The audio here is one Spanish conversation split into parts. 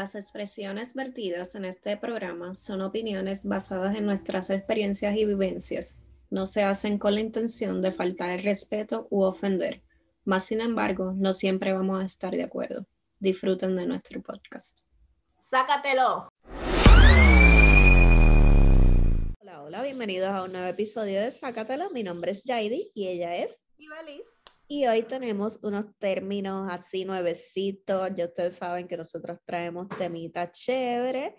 Las expresiones vertidas en este programa son opiniones basadas en nuestras experiencias y vivencias. No se hacen con la intención de faltar el respeto u ofender. Más sin embargo, no siempre vamos a estar de acuerdo. Disfruten de nuestro podcast. Sácatelo. Hola, hola, bienvenidos a un nuevo episodio de Sácatelo. Mi nombre es Jaidi y ella es Ibeliz. Y hoy tenemos unos términos así nuevecitos. Ya ustedes saben que nosotros traemos temitas chévere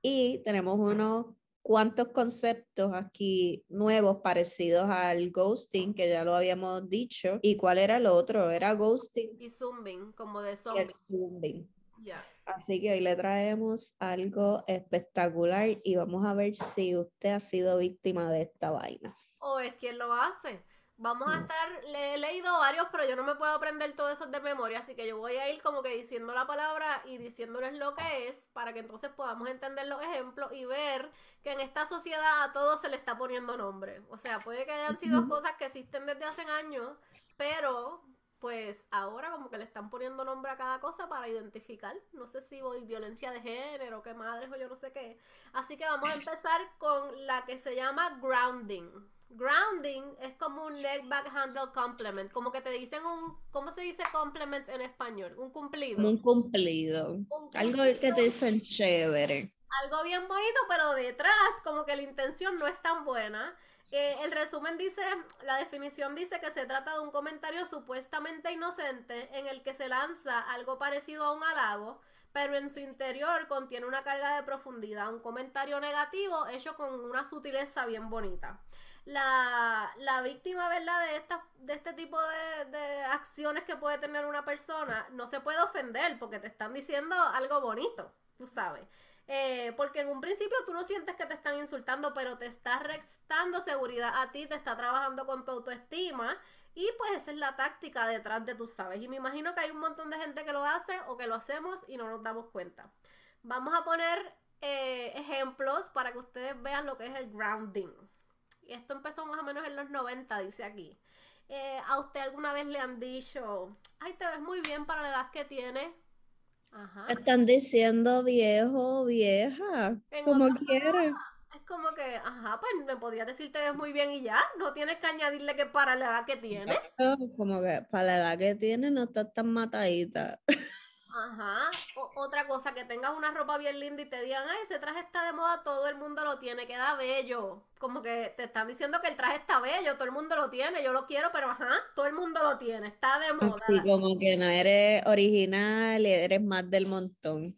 y tenemos unos cuantos conceptos aquí nuevos parecidos al ghosting, que ya lo habíamos dicho. ¿Y cuál era el otro? Era ghosting. Y zooming, como de zombie. el zooming. Ya. Así que hoy le traemos algo espectacular y vamos a ver si usted ha sido víctima de esta vaina. O es quien lo hace. Vamos a Mm. estar, le he leído varios, pero yo no me puedo aprender todo eso de memoria, así que yo voy a ir como que diciendo la palabra y diciéndoles lo que es, para que entonces podamos entender los ejemplos y ver que en esta sociedad a todo se le está poniendo nombre. O sea, puede que hayan sido cosas que existen desde hace años, pero pues ahora como que le están poniendo nombre a cada cosa para identificar. No sé si voy violencia de género, qué madres o yo no sé qué. Así que vamos a empezar con la que se llama grounding. Grounding es como un leg back handle compliment, como que te dicen un, ¿cómo se dice compliment en español? Un cumplido. Un cumplido. Un Algo que te dicen chévere. algo bien bonito, pero detrás como que la intención no es tan buena. Eh, el resumen dice, la definición dice que se trata de un comentario supuestamente inocente en el que se lanza algo parecido a un halago, pero en su interior contiene una carga de profundidad, un comentario negativo hecho con una sutileza bien bonita. La, la víctima, ¿verdad? De, esta, de este tipo de, de acciones que puede tener una persona no se puede ofender porque te están diciendo algo bonito, tú sabes. Eh, porque en un principio tú no sientes que te están insultando, pero te está restando seguridad a ti, te está trabajando con tu autoestima y pues esa es la táctica detrás de tú sabes. Y me imagino que hay un montón de gente que lo hace o que lo hacemos y no nos damos cuenta. Vamos a poner eh, ejemplos para que ustedes vean lo que es el grounding. Y esto empezó más o menos en los 90, dice aquí. Eh, ¿A usted alguna vez le han dicho, ay, te ves muy bien para la edad que tienes? Ajá. Están diciendo viejo, vieja, En como otras quieres. Es como que, ajá, pues me podías decir te ves muy bien y ya. No tienes que añadirle que para la edad que tiene. Como que para la edad que tiene no estás tan matadita. Ajá. O- otra cosa, que tengas una ropa bien linda y te digan, ay, ese traje está de moda, todo el mundo lo tiene, queda bello. Como que te están diciendo que el traje está bello, todo el mundo lo tiene, yo lo quiero, pero ajá, todo el mundo lo tiene, está de moda. Así como que no eres original y eres más del montón.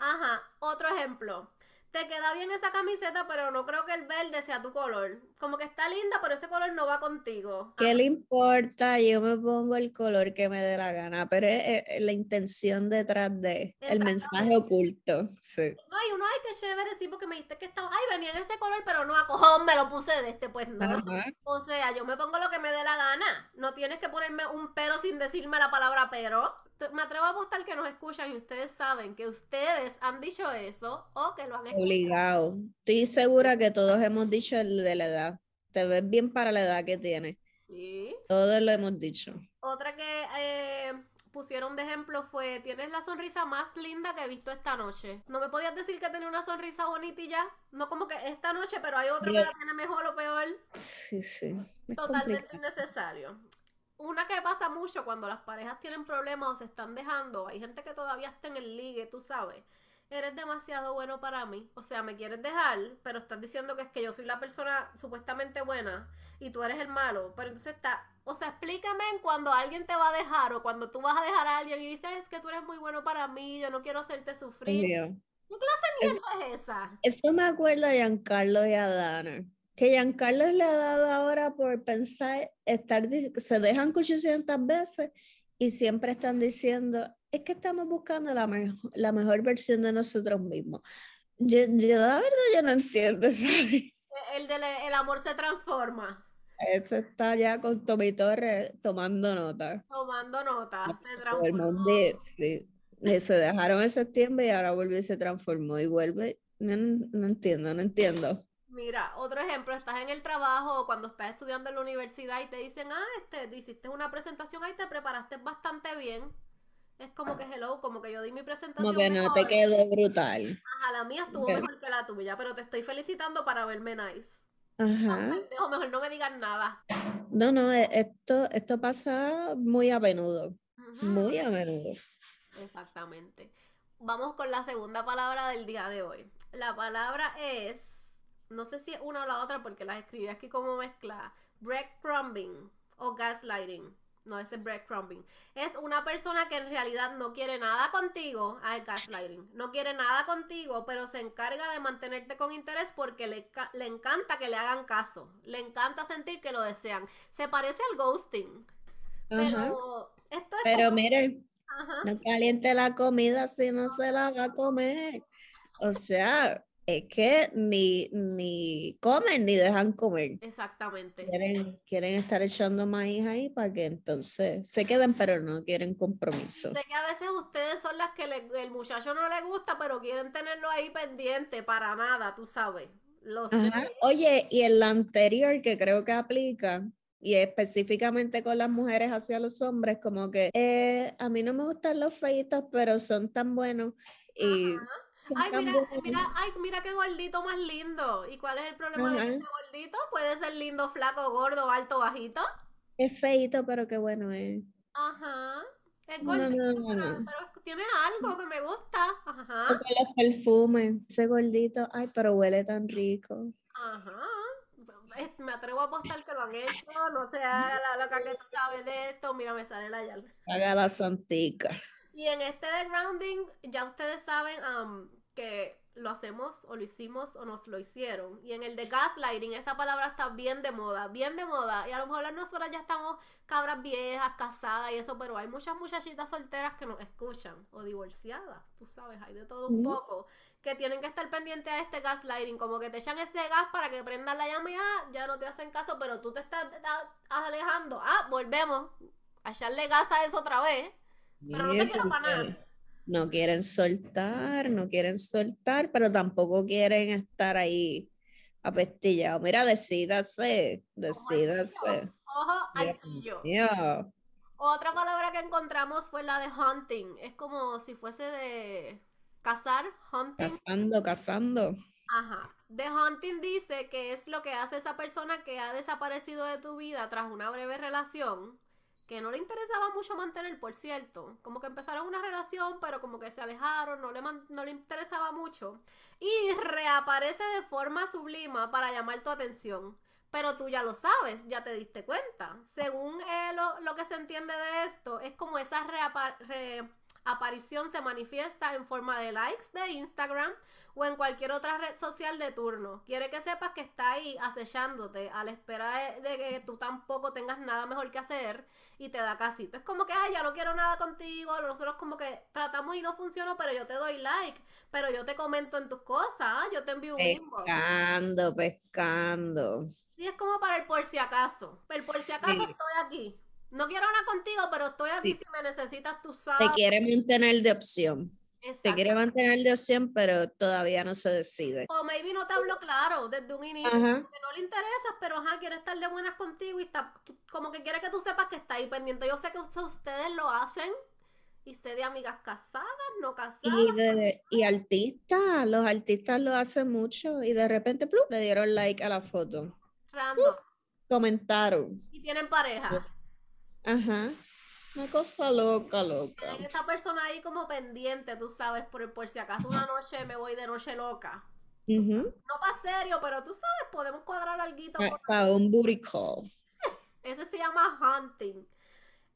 Ajá, otro ejemplo. Te queda bien esa camiseta, pero no creo que el verde sea tu color. Como que está linda, pero ese color no va contigo. ¿Qué le importa? Yo me pongo el color que me dé la gana, pero es, es la intención detrás de el mensaje oculto. Sí. No, y uno, ay, qué chévere, sí, porque me dijiste que estaba, ay, venía en ese color, pero no a cojón, me lo puse de este, pues no. Ajá. O sea, yo me pongo lo que me dé la gana. No tienes que ponerme un pero sin decirme la palabra pero. Me atrevo a apostar que nos escuchan y ustedes saben que ustedes han dicho eso o que lo han escuchado. Obligado. Estoy segura que todos hemos dicho el de la edad. Te ves bien para la edad que tienes. Sí. Todos lo hemos dicho. Otra que eh, pusieron de ejemplo fue, tienes la sonrisa más linda que he visto esta noche. No me podías decir que tenía una sonrisa bonita y ya. No como que esta noche, pero hay otro que la tiene mejor o peor. Sí, sí. Es Totalmente complicado. innecesario. Una que pasa mucho cuando las parejas tienen problemas o se están dejando, hay gente que todavía está en el ligue, tú sabes. Eres demasiado bueno para mí. O sea, me quieres dejar, pero estás diciendo que es que yo soy la persona supuestamente buena y tú eres el malo. Pero entonces está, o sea, explícame en cuando alguien te va a dejar o cuando tú vas a dejar a alguien y dices, es que tú eres muy bueno para mí, yo no quiero hacerte sufrir. ¿Qué clase de mierda es esa? Esto me acuerda a Giancarlo y a Dana. Que Giancarlo le ha dado ahora por pensar, estar, se dejan 800 veces y siempre están diciendo, es que estamos buscando la, mejo- la mejor versión de nosotros mismos. Yo, yo la verdad yo no entiendo, ¿sabes? El del el amor se transforma. Esto está ya con Tommy Torres tomando nota. Tomando nota, se Todo el transformó. sí. Se dejaron en septiembre y ahora volvió y se transformó y vuelve. No, no entiendo, no entiendo. Mira, otro ejemplo, estás en el trabajo o cuando estás estudiando en la universidad y te dicen, ah, este, te hiciste una presentación ahí, te preparaste bastante bien. Es como que hello, como que yo di mi presentación. Como que no te quedó brutal. Ajá, la mía estuvo mejor que la tuya, pero te estoy felicitando para verme nice. Ajá. Pendejo, mejor no me digan nada. No, no, e- esto, esto pasa muy a menudo. Muy a menudo. Exactamente. Vamos con la segunda palabra del día de hoy. La palabra es, no sé si es una o la otra porque las escribí aquí como mezcla, breadcrumbing o gaslighting. No, ese es breadcrumbing. Es una persona que en realidad no quiere nada contigo. Ah, gaslighting. No quiere nada contigo, pero se encarga de mantenerte con interés porque le, le encanta que le hagan caso. Le encanta sentir que lo desean. Se parece al ghosting. Pero esto es Pero como- miren, Ajá. no caliente la comida si no se la va a comer. O sea, es que ni, ni comen ni dejan comer. Exactamente. Quieren, quieren estar echando maíz ahí para que entonces se queden, pero no quieren compromiso. Sé que a veces ustedes son las que le- el muchacho no le gusta, pero quieren tenerlo ahí pendiente para nada, tú sabes. Lo sé. Ajá. Oye, y el anterior que creo que aplica, y específicamente con las mujeres hacia los hombres, como que eh, a mí no me gustan los feitos, pero son tan buenos. Y son Ay, mira, buenos. mira, ay, mira qué gordito más lindo. ¿Y cuál es el problema de que sea gordito? Puede ser lindo, flaco, gordo, alto, bajito. Es feito, pero qué bueno es. Ajá. Es No, no, gordito, no, no, pero, no. pero tiene algo que me gusta. Ajá. Porque los perfumes, ese gordito, ay, pero huele tan rico. Ajá. Me atrevo a apostar que lo han hecho. No se haga la loca que tú sabes de esto. Mira, me sale la llave. Haga la santica. Y en este de grounding, ya ustedes saben am, que lo hacemos o lo hicimos o nos lo hicieron. Y en el de gaslighting, esa palabra está bien de moda, bien de moda. Y a lo mejor nosotras ya estamos cabras viejas, casadas y eso, pero hay muchas muchachitas solteras que nos escuchan o divorciadas, tú sabes, hay de todo un poco, que tienen que estar pendientes a este gaslighting, como que te echan ese gas para que prendan la llama y ah, ya no te hacen caso, pero tú te estás a- alejando. Ah, volvemos a echarle gas a eso otra vez. Pero no te quiero para porque nada. No quieren soltar, no quieren soltar, pero tampoco quieren estar ahí apestillados. Mira, decídase, decídase. Ojo al pillo. Otra palabra que encontramos fue la de hunting. Es como si fuese de cazar, hunting. Cazando, cazando. Ajá. The hunting dice que es lo que hace esa persona que ha desaparecido de tu vida tras una breve relación, que no le interesaba mucho mantener, por cierto. Como que empezaron una relación, pero como que se alejaron, no le, man- no le interesaba mucho. Y reaparece de forma sublima para llamar tu atención. Pero tú ya lo sabes, ya te diste cuenta. Según eh, lo, lo que se entiende de esto, es como esa reapa- reaparición se manifiesta en forma de likes de Instagram o en cualquier otra red social de turno. Quiere que sepas que está ahí acechándote a la espera de, de que tú tampoco tengas nada mejor que hacer y te da casito. Es como que, ay, ya no quiero nada contigo. Nosotros como que tratamos y no funcionó, pero yo te doy like, pero yo te comento en tus cosas, ¿ah? yo te envío un inbox. Pescando, pescando. Sí, es como para el por si acaso. El por si acaso Sí. estoy aquí. No quiero nada contigo, pero estoy aquí Sí. si me necesitas, tú Te sabes. quiere mantener de opción. Te quiere mantener de opción, pero todavía no se decide. O maybe no te habló claro desde un inicio, Ajá. porque no le interesas, pero ajá, quiere estar de buenas contigo y está como que quiere que tú sepas que está ahí pendiente. Yo sé que ustedes- lo hacen y sé de amigas casadas, no casadas. Y, de, y artistas, los artistas lo hacen mucho y de repente ¡plup! le dieron like a la foto. Random. Comentaron. Y tienen pareja. Ajá. Una cosa loca, loca. Esa persona ahí como pendiente, tú sabes, por, por si acaso una noche me voy de noche loca. Ujú. No para serio, pero tú sabes, podemos cuadrar algo por Para un booty call. Ese se llama hunting.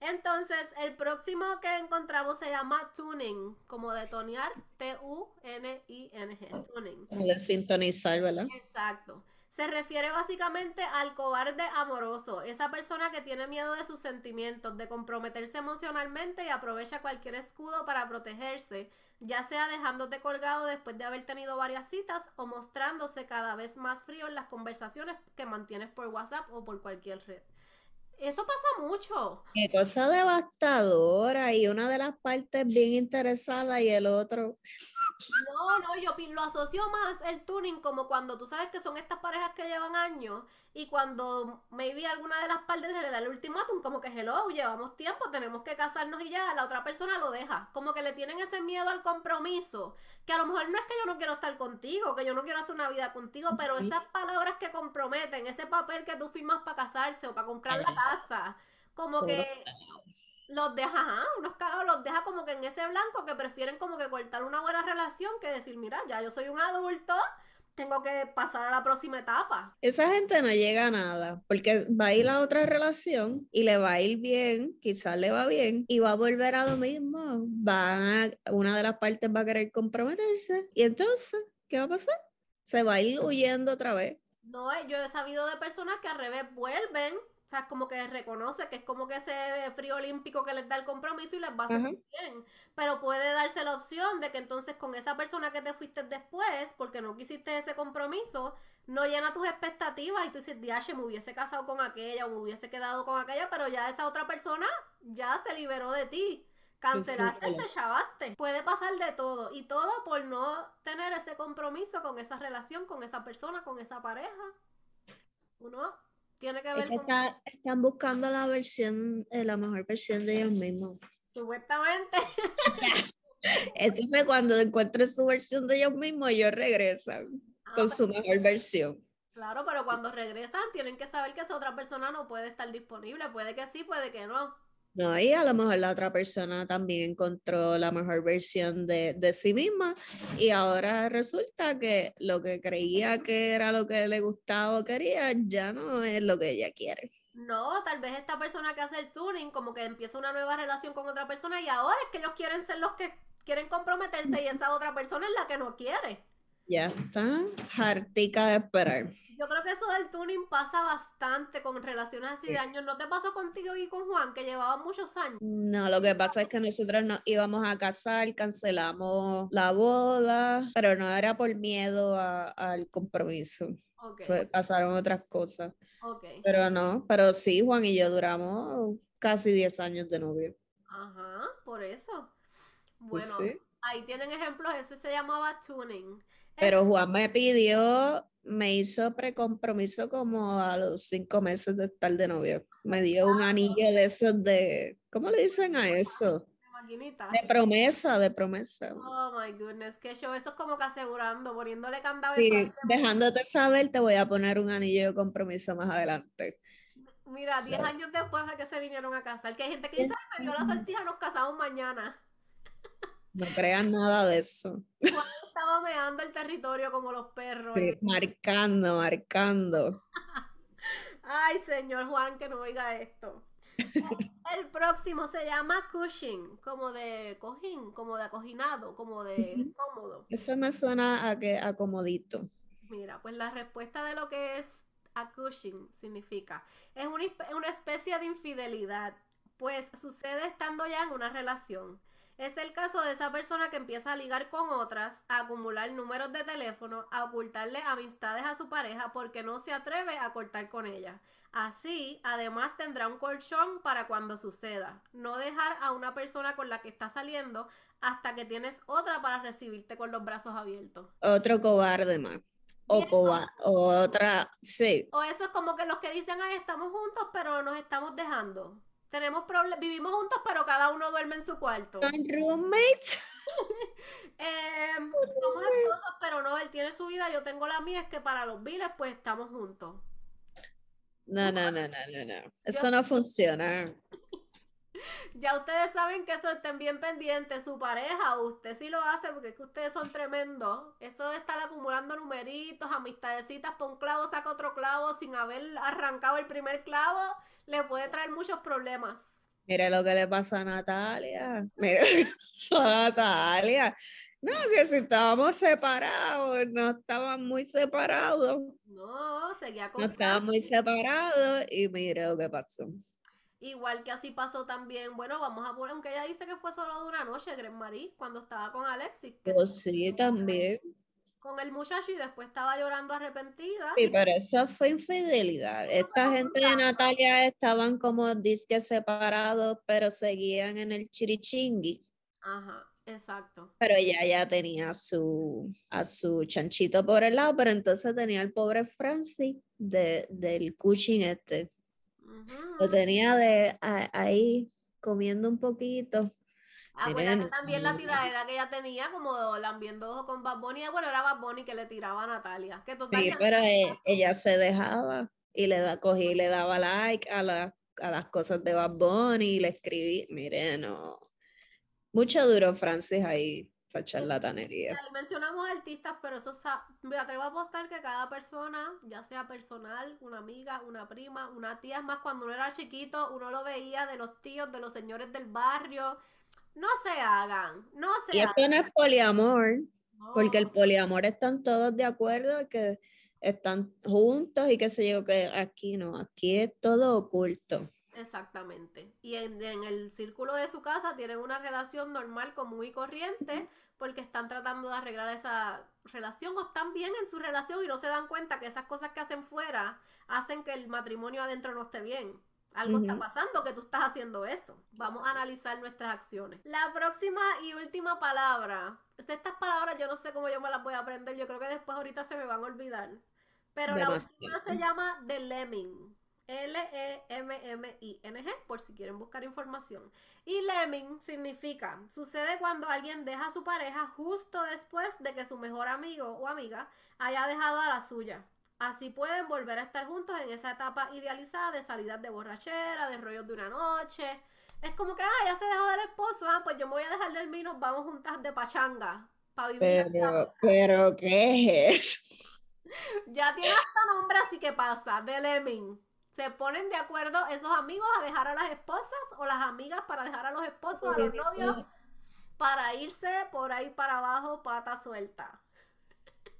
Entonces, el próximo que encontramos se llama tuning, como de tonear, T-U-N-I-N-G, tuning. Como de sintonizar, ¿verdad? Exacto. Se refiere básicamente al cobarde amoroso, esa persona que tiene miedo de sus sentimientos, de comprometerse emocionalmente y aprovecha cualquier escudo para protegerse, ya sea dejándote colgado después de haber tenido varias citas o mostrándose cada vez más frío en las conversaciones que mantienes por WhatsApp o por cualquier red. Eso pasa mucho. Qué cosa devastadora. Y una de las partes bien interesada y el otro No, no, yo lo asocio más el tuning como cuando tú sabes que son estas parejas que llevan años y cuando maybe alguna de las partes le da el ultimátum, como que hello, llevamos tiempo, tenemos que casarnos y ya, la otra persona lo deja. Como que le tienen ese miedo al compromiso, que a lo mejor no es que yo no quiero estar contigo, que yo no quiero hacer una vida contigo, pero esas palabras que comprometen, ese papel que tú firmas para casarse o para comprar la casa, como que los deja, ajá, unos cagados los deja como que en ese blanco que prefieren como que cortar una buena relación que decir, mira, ya yo soy un adulto, tengo que pasar a la próxima etapa. Esa gente no llega a nada, porque va a ir a otra relación y le va a ir bien, quizás le va bien, y va a volver a lo mismo. Va a, una de las partes va a querer comprometerse, y entonces, ¿qué va a pasar? Se va a ir huyendo otra vez. No, yo he sabido de personas que al revés vuelven o sea, como que reconoce que es como que ese frío olímpico que les da el compromiso y les va a súper bien. Pero puede darse la opción de que entonces con esa persona que te fuiste después, porque no quisiste ese compromiso, no llena tus expectativas y tú dices, diache, me hubiese casado con aquella o me hubiese quedado con aquella, pero ya esa otra persona ya se liberó de ti. Cancelaste, te chavaste. Puede pasar de todo. Y todo por no tener ese compromiso con esa relación, con esa persona, con esa pareja. Uno tiene que ver están buscando la versión, eh, la mejor versión de ellos mismos. Supuestamente. Entonces, cuando encuentren su versión de ellos mismos, ellos regresan ah, con su mejor versión. Claro, pero cuando regresan, tienen que saber que esa otra persona no puede estar disponible. Puede que sí, puede que no. No, y a lo mejor la otra persona también encontró la mejor versión de, de, sí misma y ahora resulta que lo que creía que era lo que le gustaba o quería ya no es lo que ella quiere. No, tal vez esta persona que hace el tuning como que empieza una nueva relación con otra persona y ahora es que ellos quieren ser los que quieren comprometerse y esa otra persona es la que no quiere. Ya está hartica de esperar. Yo creo que eso del tuning pasa bastante con relaciones así de años. ¿No te pasó contigo y con Juan, que llevaban muchos años? No, lo que pasa es que nosotros nos íbamos a casar, cancelamos la boda, pero no era por miedo al compromiso. pasaron otras cosas. Pero no, pero sí, Juan y yo duramos casi 10 años de novio. Ajá, por eso. Pues bueno, ahí tienen ejemplos, ese se llamaba tuning. Pero Juan me pidió me hizo precompromiso como a los cinco meses de estar de novio. Me dio un anillo de esos de, ¿cómo le dicen a eso? De promesa, de promesa. Oh my goodness, qué show. Eso es como que asegurando, poniéndole candado. Sí, dejándote saber, te voy a poner un anillo de compromiso más adelante. Mira, diez años después de que se vinieron a casar, que hay gente que dice, me dio la sortija, nos casamos mañana. No crean nada de eso. estaba meando el territorio como los perros. marcando, marcando. Ay, señor Juan, que no oiga esto. El próximo se llama Cushing, como de cojín, como de acoginado, como de cómodo. Eso me suena a que acomodito. Mira, pues la respuesta de lo que es a Cushing significa es una, una especie de infidelidad, pues sucede estando ya en una relación. Es el caso de esa persona que empieza a ligar con otras, a acumular números de teléfono, a ocultarle amistades a su pareja porque no se atreve a cortar con ella. Así, además tendrá un colchón para cuando suceda. No dejar a una persona con la que está saliendo hasta que tienes otra para recibirte con los brazos abiertos. Otro cobarde más. O, o otra, sí. O eso es como que los que dicen, ay, estamos juntos, pero nos estamos dejando. Tenemos problemas, vivimos juntos, pero cada uno duerme en su cuarto. ¿Son roommates? Em, somos esposos, pero no, él tiene su vida, yo tengo la mía, es que para los biles, pues estamos juntos. No, no, no, no, no, no. Eso no funciona. Ya ustedes saben que eso estén bien pendientes, su pareja, usted sí lo hace porque es que ustedes son tremendos. Eso de estar acumulando numeritos, amistadecitas, por un clavo saca otro clavo sin haber arrancado el primer clavo, le puede traer muchos problemas. Mira lo que le pasa a Natalia. Mira a Natalia. No, que si estábamos separados, no estaban muy separados. No, seguía con. No estaban muy separados y mira lo que pasó. Igual que así pasó también, bueno, vamos a poner, aunque ella dice que fue solo de una noche, Gren Marie, cuando estaba con Alexis. Que pues sí, también. Con el muchacho y después estaba llorando arrepentida. Sí, pero eso fue infidelidad. Esta gente de Natalia estaban como disques separados, pero seguían en el chirichingui. Ajá, exacto. Pero ella ya tenía a su, a su chanchito por el lado, pero entonces tenía el pobre Francis de, del cuchín este. Lo tenía de ahí comiendo un poquito. Acuérdate también la tiradera que ella tenía, como lambiendo ojo con Bad Bunny. Bueno, era Bad Bunny que le tiraba a Natalia. Que sí, pero e, ella, se dejaba y le da, cogí y le daba like a, la, a las cosas de Bad Bunny y le escribí. Mire, no. Mucho duro, Francis, ahí esa charlatanería. mencionamos artistas, pero eso me atrevo a apostar que cada persona, ya sea personal, una amiga, una prima, una tía, es más cuando uno era chiquito, uno lo veía de los tíos, de los señores del barrio, no se hagan, no se y hagan. esto no es poliamor, porque el poliamor están todos de acuerdo que están juntos y qué sé yo, que aquí no, aquí es todo oculto. Exactamente. Y en, el círculo de su casa tienen una relación normal, común y corriente, porque están tratando de arreglar esa relación o están bien en su relación y no se dan cuenta que esas cosas que hacen fuera hacen que el matrimonio adentro no esté bien. Algo está pasando que tú estás haciendo eso. Vamos a analizar nuestras acciones. La próxima y última palabra. Estas palabras yo no sé cómo yo me las voy a aprender. Yo creo que después ahorita se me van a olvidar. Pero la última se llama The Lemming. L-E-M-M-I-N-G, por si quieren buscar información. Y lemming significa, sucede cuando alguien deja a su pareja justo después de que su mejor amigo o amiga haya dejado a la suya. Así pueden volver a estar juntos en esa etapa idealizada de salidas de borrachera, de rollos de una noche. Es como que, ah, ya se dejó del esposo, ah, pues yo me voy a dejar del mí, nos vamos juntas de pachanga. Para vivir pero, pero, ¿qué es ya tiene hasta nombre, así que pasa, de lemming. Se ponen de acuerdo esos amigos a dejar a las esposas o las amigas para dejar a los esposos, a los novios, para irse por ahí para abajo, pata suelta.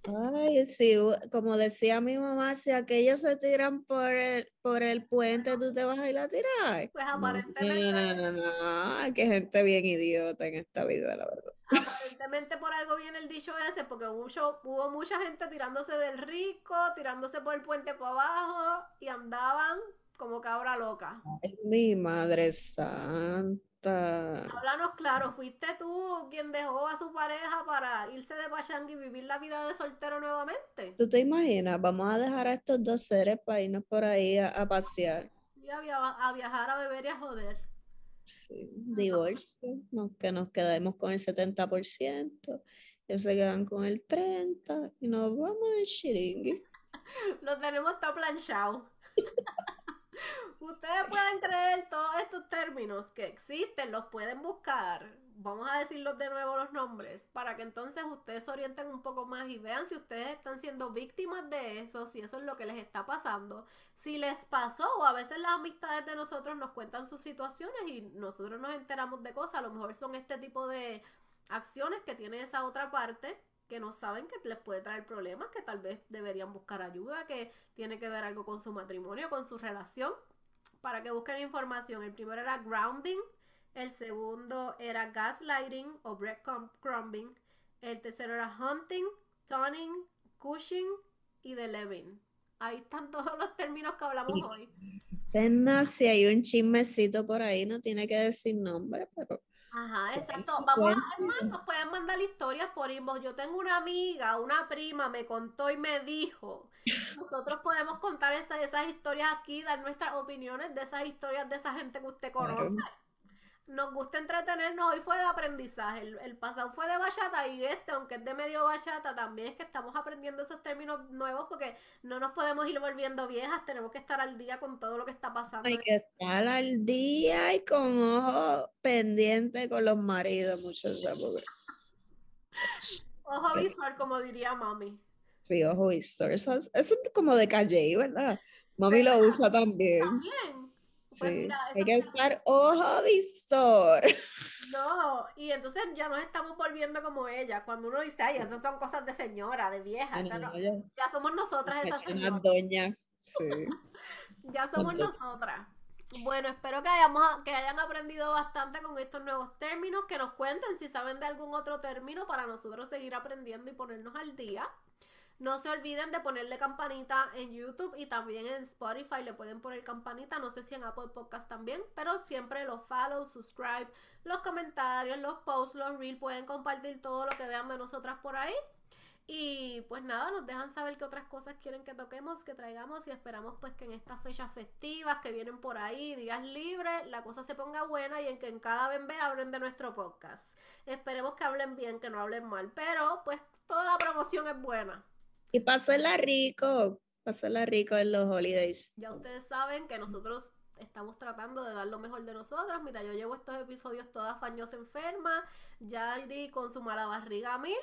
Ay, sí, como decía mi mamá, si aquellos se tiran por el, por el puente, tú te vas a ir a tirar. Pues aparentemente. No, no, no, no, que gente bien idiota en esta vida, la verdad. Aparentemente por algo viene el dicho ese, porque mucho, hubo mucha gente tirándose del rico, tirándose por el puente para abajo y andaban como cabra loca. Ay, mi madre santa. Háblanos claro, ¿fuiste tú quien dejó a su pareja para irse de Pachang y vivir la vida de soltero nuevamente? ¿Tú te imaginas? Vamos a dejar a estos dos seres para irnos por ahí a, pasear. Sí, a, viajar, a beber y a joder. Sí, divorcio, que nos quedemos con el 70%, ellos se quedan con el 30% y nos vamos de chiringui. Lo tenemos todo planchado. Ustedes pueden creer todos estos términos que existen, los pueden buscar. Vamos a decirlos de nuevo los nombres para que entonces ustedes se orienten un poco más y vean si ustedes están siendo víctimas de eso, si eso es lo que les está pasando, si les pasó o a veces las amistades de nosotros nos cuentan sus situaciones y nosotros nos enteramos de cosas, a lo mejor son este tipo de acciones que tiene esa otra parte que no saben que les puede traer problemas, que tal vez deberían buscar ayuda, que tiene que ver algo con su matrimonio, con su relación, para que busquen información. El primero era grounding, el segundo era gaslighting o breadcrumbing, el tercero era hunting, toning, cushing y the living. Ahí están todos los términos que hablamos hoy. si hay un chismecito por ahí, no tiene que decir nombre, pero Ajá, exacto. Vamos a, nos pueden mandar historias por inbox. Yo tengo una amiga, una prima, me contó y me dijo. Nosotros podemos contar esas historias aquí, dar nuestras opiniones de esas historias de esa gente que usted conoce nos gusta entretenernos. Hoy fue de aprendizaje. El, pasado fue de bachata y este, aunque es de medio bachata, también es que estamos aprendiendo esos términos nuevos porque no nos podemos ir volviendo viejas. Tenemos que estar al día con todo lo que está pasando. Hay que estar al día y con ojo pendiente con los maridos, muchos Ojo visor, como diría mami. Sí, ojo visor. Eso, es como de calle, ¿verdad? Mami lo usa también. También. Pues hay que estar ojo visor. No, y entonces ya nos estamos volviendo como ella. Cuando uno dice, ay, esas son cosas de señora, de vieja, ya, somos nosotras esas señoras. Doña. Sí. ya somos nosotras. Bueno, espero que, hayamos, que hayan aprendido bastante con estos nuevos términos, que nos cuenten si saben de algún otro término para nosotros seguir aprendiendo y ponernos al día. No se olviden de ponerle campanita en YouTube y también en Spotify le pueden poner campanita. No sé si en Apple Podcast también, pero siempre los follow, subscribe, los comentarios, los posts, los reels. Pueden compartir todo lo que vean de nosotras por ahí. Y pues nada, nos dejan saber qué otras cosas quieren que toquemos, que traigamos y esperamos pues que en estas fechas festivas que vienen por ahí, días libres, la cosa se ponga buena y en que en cada vez hablen de nuestro podcast. Esperemos que hablen bien, que no hablen mal, pero pues toda la promoción es buena. Y pásenla rico, pásenla rico en los holidays. Ya ustedes saben que nosotros estamos tratando de dar lo mejor de nosotras. Mira, yo llevo estos episodios todas faños enferma, ya di con su mala barriga mil.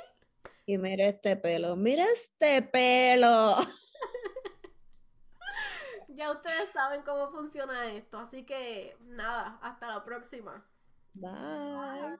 Y mira este pelo, mira este pelo. ya ustedes saben cómo funciona esto, así que nada, hasta la próxima. Bye.